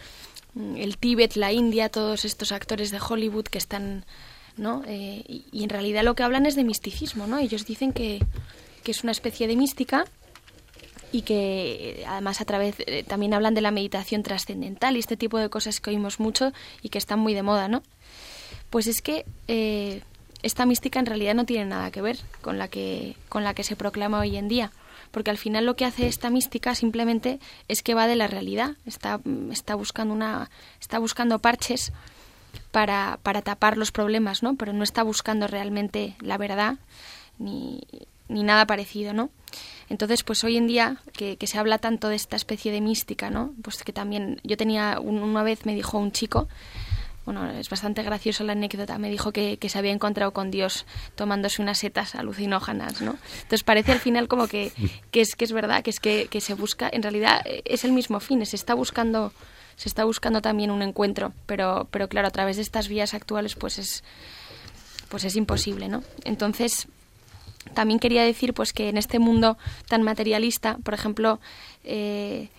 mm, el Tíbet, la India, todos estos actores de Hollywood que están, ¿no? Eh, y, en realidad lo que hablan es de misticismo, ¿no? Ellos dicen que, que es una especie de mística y que además a través eh, también hablan de la meditación trascendental y este tipo de cosas que oímos mucho y que están muy de moda, ¿no? Pues es que eh, esta mística en realidad no tiene nada que ver con la que con la que se proclama hoy en día, porque al final lo que hace esta mística simplemente es que va de la realidad, está está buscando una está buscando parches para, para tapar los problemas, ¿no? Pero no está buscando realmente la verdad ni, ni nada parecido, ¿no? Entonces, pues hoy en día que, se habla tanto de esta especie de mística, ¿no? Pues que también yo tenía una vez me dijo un chico bueno, es bastante graciosa la anécdota, me dijo que, se había encontrado con Dios tomándose unas setas alucinógenas, ¿no? Entonces parece al final como que, es, que es verdad, que es que, se busca, en realidad eh, es el mismo fin, se está buscando, se está buscando también un encuentro, pero, pero claro, a través de estas vías actuales pues es, pues es imposible, ¿no? Entonces, también quería decir pues que en este mundo tan materialista, por ejemplo, eh,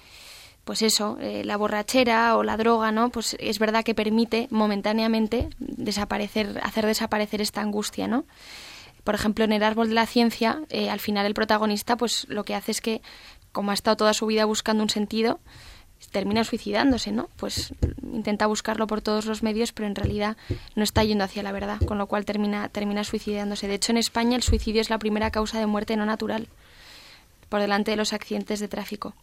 pues eso, eh, la borrachera o la droga, ¿no? Pues es verdad que permite momentáneamente desaparecer, hacer desaparecer esta angustia, ¿no? Por ejemplo, en el árbol de la ciencia, eh, al final el protagonista, pues lo que hace es que, como ha estado toda su vida buscando un sentido, termina suicidándose, ¿no? Pues intenta buscarlo por todos los medios, pero en realidad no está yendo hacia la verdad, con lo cual termina, termina suicidándose. De hecho, en España el suicidio es la primera causa de muerte no natural, por delante de los accidentes de tráfico.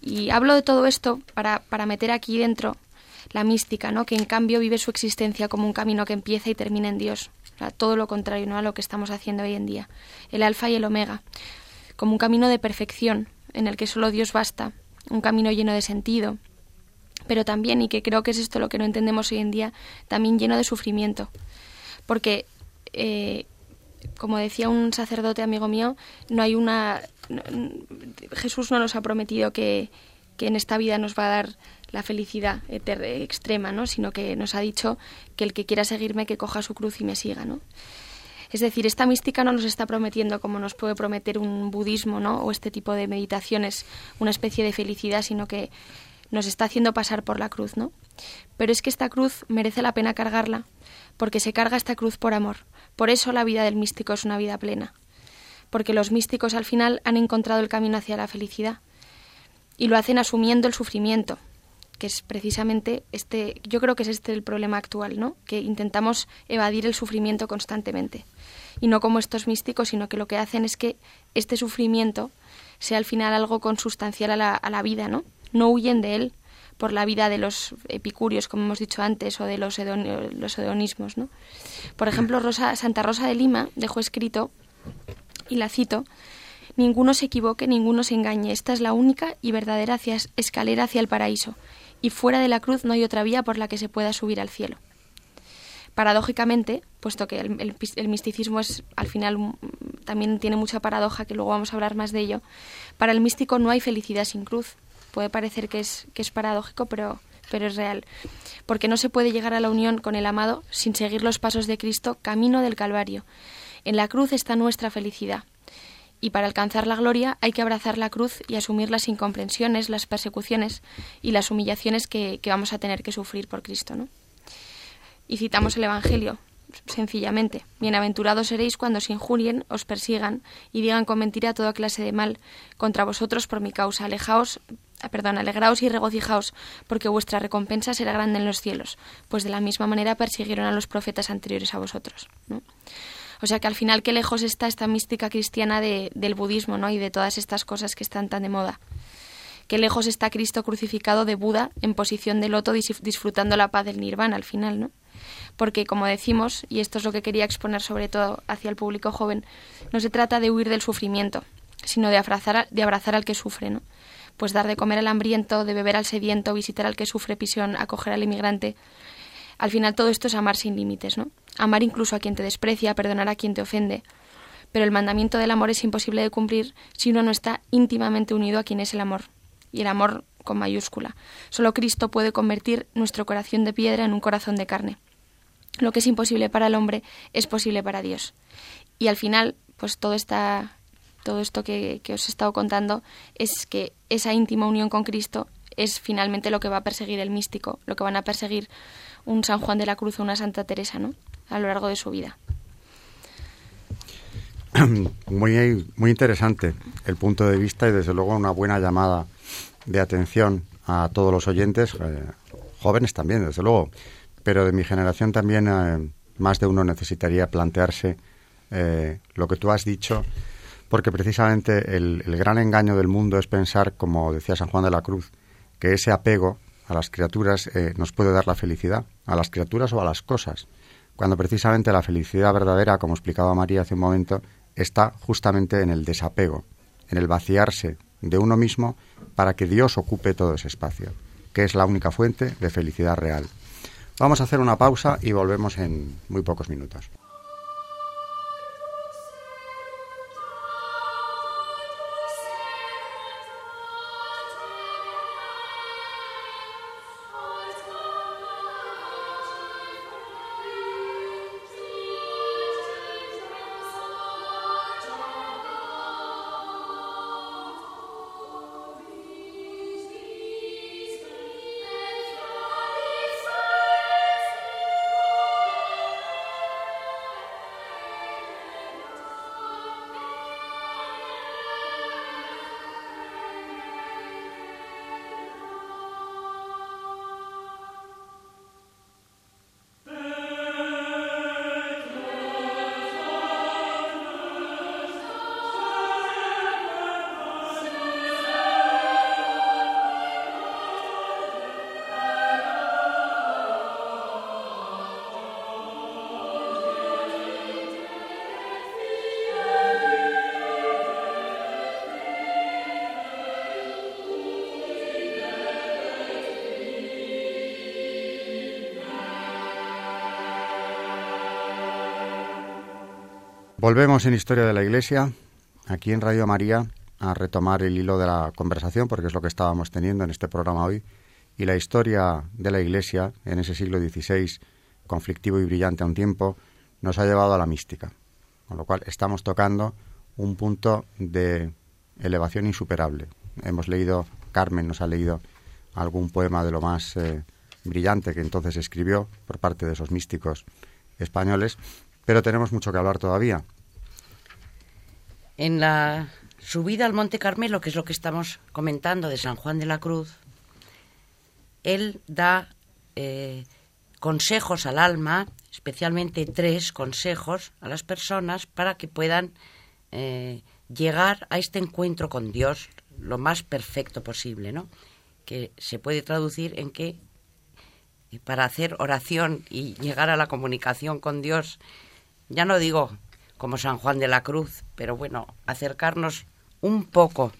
Y hablo de todo esto para, para meter aquí dentro la mística, ¿no? que en cambio vive su existencia como un camino que empieza y termina en Dios. todo lo contrario ¿no? a lo que estamos haciendo hoy en día. El alfa y el omega, como un camino de perfección en el que solo Dios basta, un camino lleno de sentido, pero también, y que creo que es esto lo que no entendemos hoy en día, también lleno de sufrimiento. Porque, eh, como decía un sacerdote amigo mío, no hay una Jesús no nos ha prometido que, en esta vida nos va a dar la felicidad extrema, ¿no? sino que nos ha dicho que el que quiera seguirme que coja su cruz y me siga. ¿no? Es decir, esta mística no nos está prometiendo como nos puede prometer un budismo ¿no? o este tipo de meditaciones una especie de felicidad, sino que nos está haciendo pasar por la cruz. ¿no? Pero es que esta cruz merece la pena cargarla porque se carga esta cruz por amor. Por eso la vida del místico es una vida plena porque los místicos al final han encontrado el camino hacia la felicidad y lo hacen asumiendo el sufrimiento, que es precisamente este, yo creo que es este el problema actual, ¿no? Que intentamos evadir el sufrimiento constantemente. Y no como estos místicos, sino que lo que hacen es que este sufrimiento sea al final algo consustancial a la, a la vida, ¿no? No huyen de él por la vida de los epicúreos, como hemos dicho antes, o de los, hedonismos, ¿no? Por ejemplo, Santa Rosa de Lima dejó escrito y la cito, Ninguno se equivoque, ninguno se engañe. Esta es la única y verdadera escalera hacia el paraíso, y fuera de la cruz no hay otra vía por la que se pueda subir al cielo. Paradójicamente, puesto que el, misticismo es al final también tiene mucha paradoja, que luego vamos a hablar más de ello, para el místico no hay felicidad sin cruz. Puede parecer que es, que es paradójico, pero, pero es real. Porque no se puede llegar a la unión con el amado sin seguir los pasos de Cristo camino del Calvario en la cruz está nuestra felicidad. Y para alcanzar la gloria hay que abrazar la cruz y asumir las incomprensiones, las persecuciones y las humillaciones que, vamos a tener que sufrir por Cristo. ¿no? Y citamos el Evangelio, sencillamente. Bienaventurados seréis cuando os injurien, os persigan y digan con mentira toda clase de mal contra vosotros por mi causa. Alejaos, ah, perdón, alegraos y regocijaos, porque vuestra recompensa será grande en los cielos, pues de la misma manera persiguieron a los profetas anteriores a vosotros. O sea que al final qué lejos está esta mística cristiana del budismo ¿no? y de todas estas cosas que están tan de moda. Qué lejos está Cristo crucificado de Buda en posición de loto disfrutando la paz del nirvana al final, ¿no? Porque como decimos, y esto es lo que quería exponer sobre todo hacia el público joven, no se trata de huir del sufrimiento, sino de abrazar, de abrazar al que sufre, ¿no? Pues dar de comer al hambriento, de beber al sediento, visitar al que sufre prisión, acoger al inmigrante. Al final todo esto es amar sin límites, ¿no? amar incluso a quien te desprecia, perdonar a quien te ofende. Pero el mandamiento del amor es imposible de cumplir si uno no está íntimamente unido a quien es el amor. Y el amor con mayúscula. Solo Cristo puede convertir nuestro corazón de piedra en un corazón de carne. Lo que es imposible para el hombre es posible para Dios. Y al final, pues todo esta, todo esto que, que os he estado contando es que esa íntima unión con Cristo es finalmente lo que va a perseguir el místico, lo que van a perseguir un San Juan de la Cruz o una Santa Teresa, ¿no? a lo largo de su vida. Muy, muy interesante el punto de vista y desde luego una buena llamada de atención a todos los oyentes, eh, jóvenes también, desde luego, pero de mi generación también eh, más de uno necesitaría plantearse eh, lo que tú has dicho, porque precisamente el, gran engaño del mundo es pensar, como decía San Juan de la Cruz, que ese apego a las criaturas eh, nos puede dar la felicidad, a las criaturas o a las cosas, cuando precisamente la felicidad verdadera, como explicaba María hace un momento, está justamente en el desapego, en el vaciarse de uno mismo para que Dios ocupe todo ese espacio, que es la única fuente de felicidad real. Vamos a hacer una pausa y volvemos en muy pocos minutos. Volvemos en Historia de la Iglesia, aquí en Radio María, a retomar el hilo de la conversación, porque es lo que estábamos teniendo en este programa hoy. Y la historia de la Iglesia en ese siglo XVI, conflictivo y brillante a un tiempo, nos ha llevado a la mística. Con lo cual estamos tocando un punto de elevación insuperable. Hemos leído, Carmen nos ha leído algún poema de lo más eh, brillante que entonces escribió por parte de esos místicos españoles, pero tenemos mucho que hablar todavía en la subida al Monte Carmelo, que es lo que estamos comentando de San Juan de la Cruz, él da eh, consejos al alma, especialmente tres consejos a las personas para que puedan eh, llegar a este encuentro con Dios lo más perfecto posible, ¿no? Que se puede traducir en que para hacer oración y llegar a la comunicación con Dios, ya no digo como San Juan de la Cruz, pero bueno, acercarnos un poco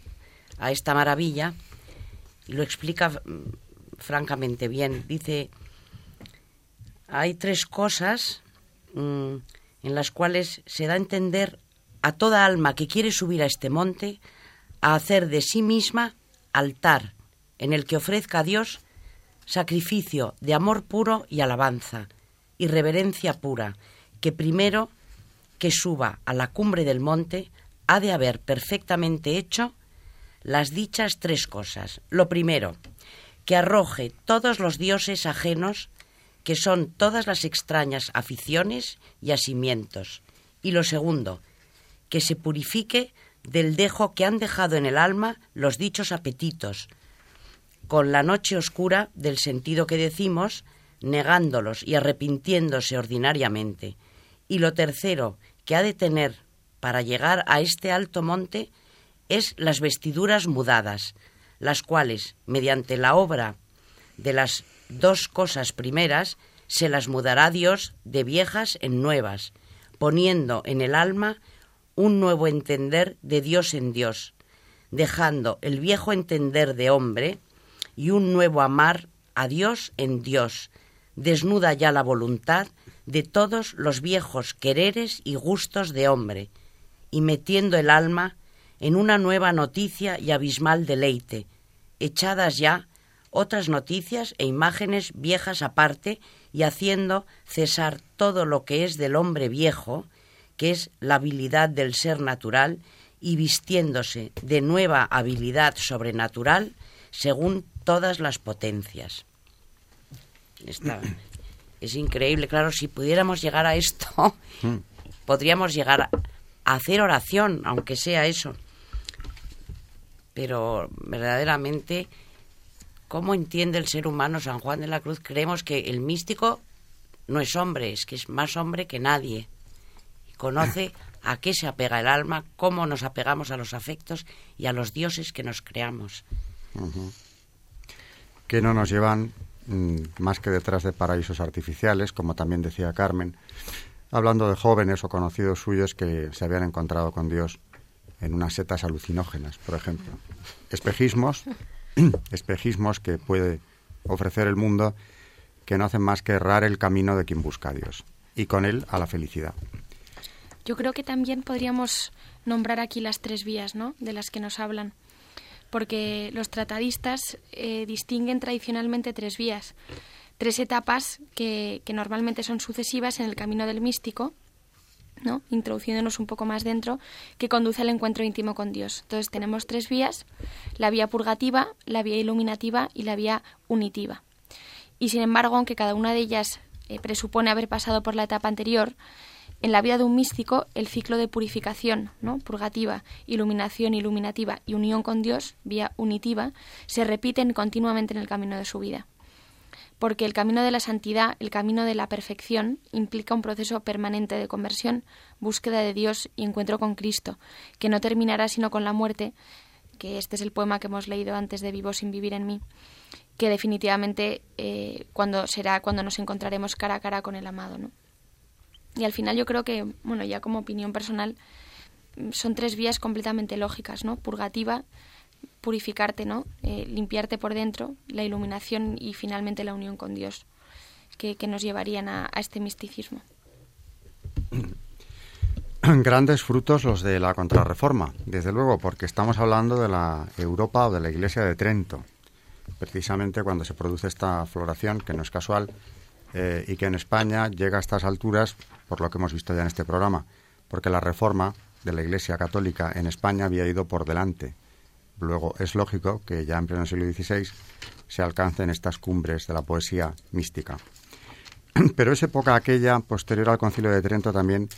a esta maravilla, y lo explica mm, francamente bien. Dice, hay tres cosas mm, en las cuales se da a entender a toda alma que quiere subir a este monte a hacer de sí misma altar en el que ofrezca a Dios sacrificio de amor puro y alabanza y reverencia pura, que primero que suba a la cumbre del monte ha de haber perfectamente hecho las dichas tres cosas. Lo primero, que arroje todos los dioses ajenos, que son todas las extrañas aficiones y asimientos. Y lo segundo, que se purifique del dejo que han dejado en el alma los dichos apetitos, con la noche oscura del sentido que decimos, negándolos y arrepintiéndose ordinariamente. Y lo tercero que ha de tener para llegar a este alto monte es las vestiduras mudadas, las cuales, mediante la obra de las dos cosas primeras, se las mudará Dios de viejas en nuevas, poniendo en el alma un nuevo entender de Dios en Dios, dejando el viejo entender de hombre y un nuevo amar a Dios en Dios, desnuda ya la voluntad de todos los viejos quereres y gustos de hombre, y metiendo el alma en una nueva noticia y abismal deleite, echadas ya otras noticias e imágenes viejas aparte y haciendo cesar todo lo que es del hombre viejo, que es la habilidad del ser natural, y vistiéndose de nueva habilidad sobrenatural según todas las potencias. Es increíble, claro, si pudiéramos llegar a esto, hmm. podríamos llegar a hacer oración, aunque sea eso. Pero verdaderamente, ¿cómo entiende el ser humano San Juan de la Cruz? Creemos que el místico no es hombre, es que es más hombre que nadie. Conoce a qué se apega el alma, cómo nos apegamos a los afectos y a los dioses que nos creamos. que no nos llevan más que detrás de paraísos artificiales, como también decía Carmen, hablando de jóvenes o conocidos suyos que se habían encontrado con Dios en unas setas alucinógenas, por ejemplo. Espejismos, espejismos que puede ofrecer el mundo que no hacen más que errar el camino de quien busca a Dios y con él a la felicidad. Yo creo que también podríamos nombrar aquí las tres vías ¿no? de las que nos hablan, porque los tratadistas eh, distinguen tradicionalmente tres vías, tres etapas que, normalmente son sucesivas en el camino del místico, ¿no? introduciéndonos un poco más dentro, que conduce al encuentro íntimo con Dios. Entonces tenemos tres vías, la vía purgativa, la vía iluminativa y la vía unitiva. Y sin embargo, aunque cada una de ellas eh, presupone haber pasado por la etapa anterior, en la vida de un místico el ciclo de purificación, ¿no? purgativa, iluminación iluminativa y unión con Dios, vía unitiva, se repiten continuamente en el camino de su vida. Porque el camino de la santidad, el camino de la perfección, implica un proceso permanente de conversión, búsqueda de Dios y encuentro con Cristo, que no terminará sino con la muerte, que este es el poema que hemos leído antes de Vivo sin vivir en mí, que definitivamente eh, cuando será cuando nos encontraremos cara a cara con el amado, ¿no? Y al final yo creo que, bueno, ya como opinión personal, son tres vías completamente lógicas, ¿no? Purgativa, purificarte, ¿no? Eh, limpiarte por dentro, la iluminación y finalmente la unión con Dios, que, nos llevarían a este misticismo. Grandes frutos los de la contrarreforma, desde luego, porque estamos hablando de la Europa o de la Iglesia de Trento precisamente cuando se produce esta floración, que no es casual, eh, y que en España llega a estas alturas, por lo que hemos visto ya en este programa, porque la reforma de la Iglesia Católica en España había ido por delante. Luego es lógico que ya en pleno siglo XVI se alcancen estas cumbres de la poesía mística. Pero es época aquella, posterior al Concilio de Trento también,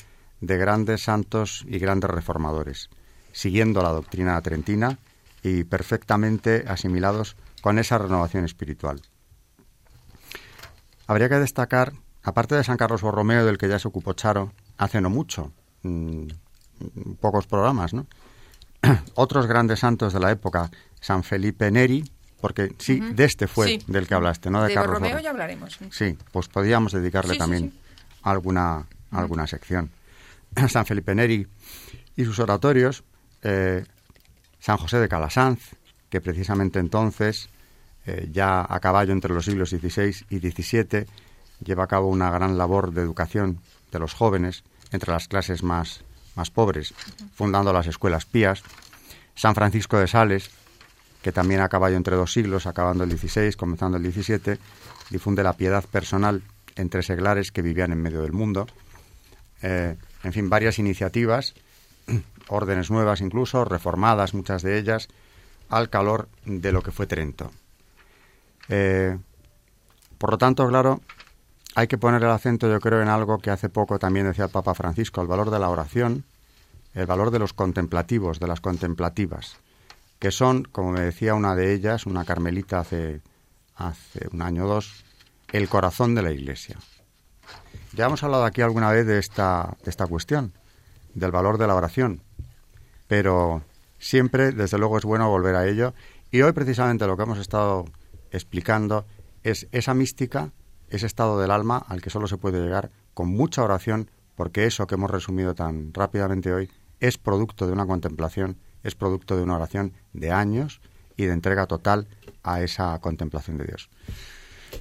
de grandes santos y grandes reformadores, siguiendo la doctrina trentina y perfectamente asimilados con esa renovación espiritual. Habría que destacar, aparte de San Carlos Borromeo, del que ya se ocupó Charo hace no mucho, mm, pocos programas, ¿no? Otros grandes santos de la época, San Felipe Neri, porque sí, de este fue del que hablaste, ¿no? De, Carlos Borromeo ya hablaremos. Sí, pues podríamos dedicarle también alguna, alguna sección. San Felipe Neri y sus oratorios, eh, San José de Calasanz, que precisamente entonces eh, ya a caballo entre los siglos XVI y XVII, lleva a cabo una gran labor de educación de los jóvenes entre las clases más, más pobres, fundando las escuelas pías. San Francisco de Sales, que también a caballo entre dos siglos, acabando el XVI, comenzando el XVII, difunde la piedad personal entre seglares que vivían en medio del mundo. Eh, en fin, varias iniciativas, órdenes nuevas incluso, reformadas muchas de ellas, al calor de lo que fue Trento. Eh, por lo tanto, claro, hay que poner el acento, yo creo, en algo que hace poco también decía el Papa Francisco, el valor de la oración, el valor de los contemplativos, de las contemplativas, que son, como me decía una de ellas, una carmelita hace, hace un año o dos, el corazón de la Iglesia. Ya hemos hablado aquí alguna vez de esta, de esta cuestión, del valor de la oración, pero siempre, desde luego, es bueno volver a ello. Y hoy, precisamente, lo que hemos estado explicando es esa mística, ese estado del alma al que solo se puede llegar con mucha oración, porque eso que hemos resumido tan rápidamente hoy es producto de una contemplación, es producto de una oración de años y de entrega total a esa contemplación de Dios.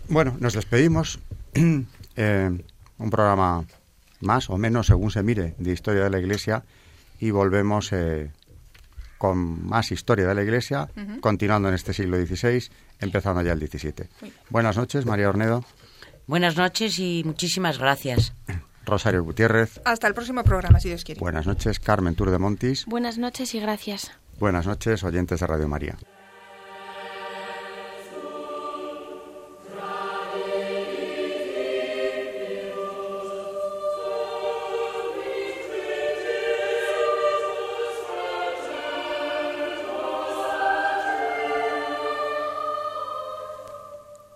Bueno, nos despedimos. Eh, un programa más o menos, según se mire, de historia de la Iglesia y volvemos eh, con más historia de la Iglesia, continuando en este siglo XVI, empezando ya el XVII. Buenas noches, María Ornedo. Buenas noches y muchísimas gracias. Rosario Gutiérrez. Hasta el próximo programa, si Dios quiere. Buenas noches, Carmen Tour de Montis. Buenas noches y gracias. Buenas noches, oyentes de Radio María.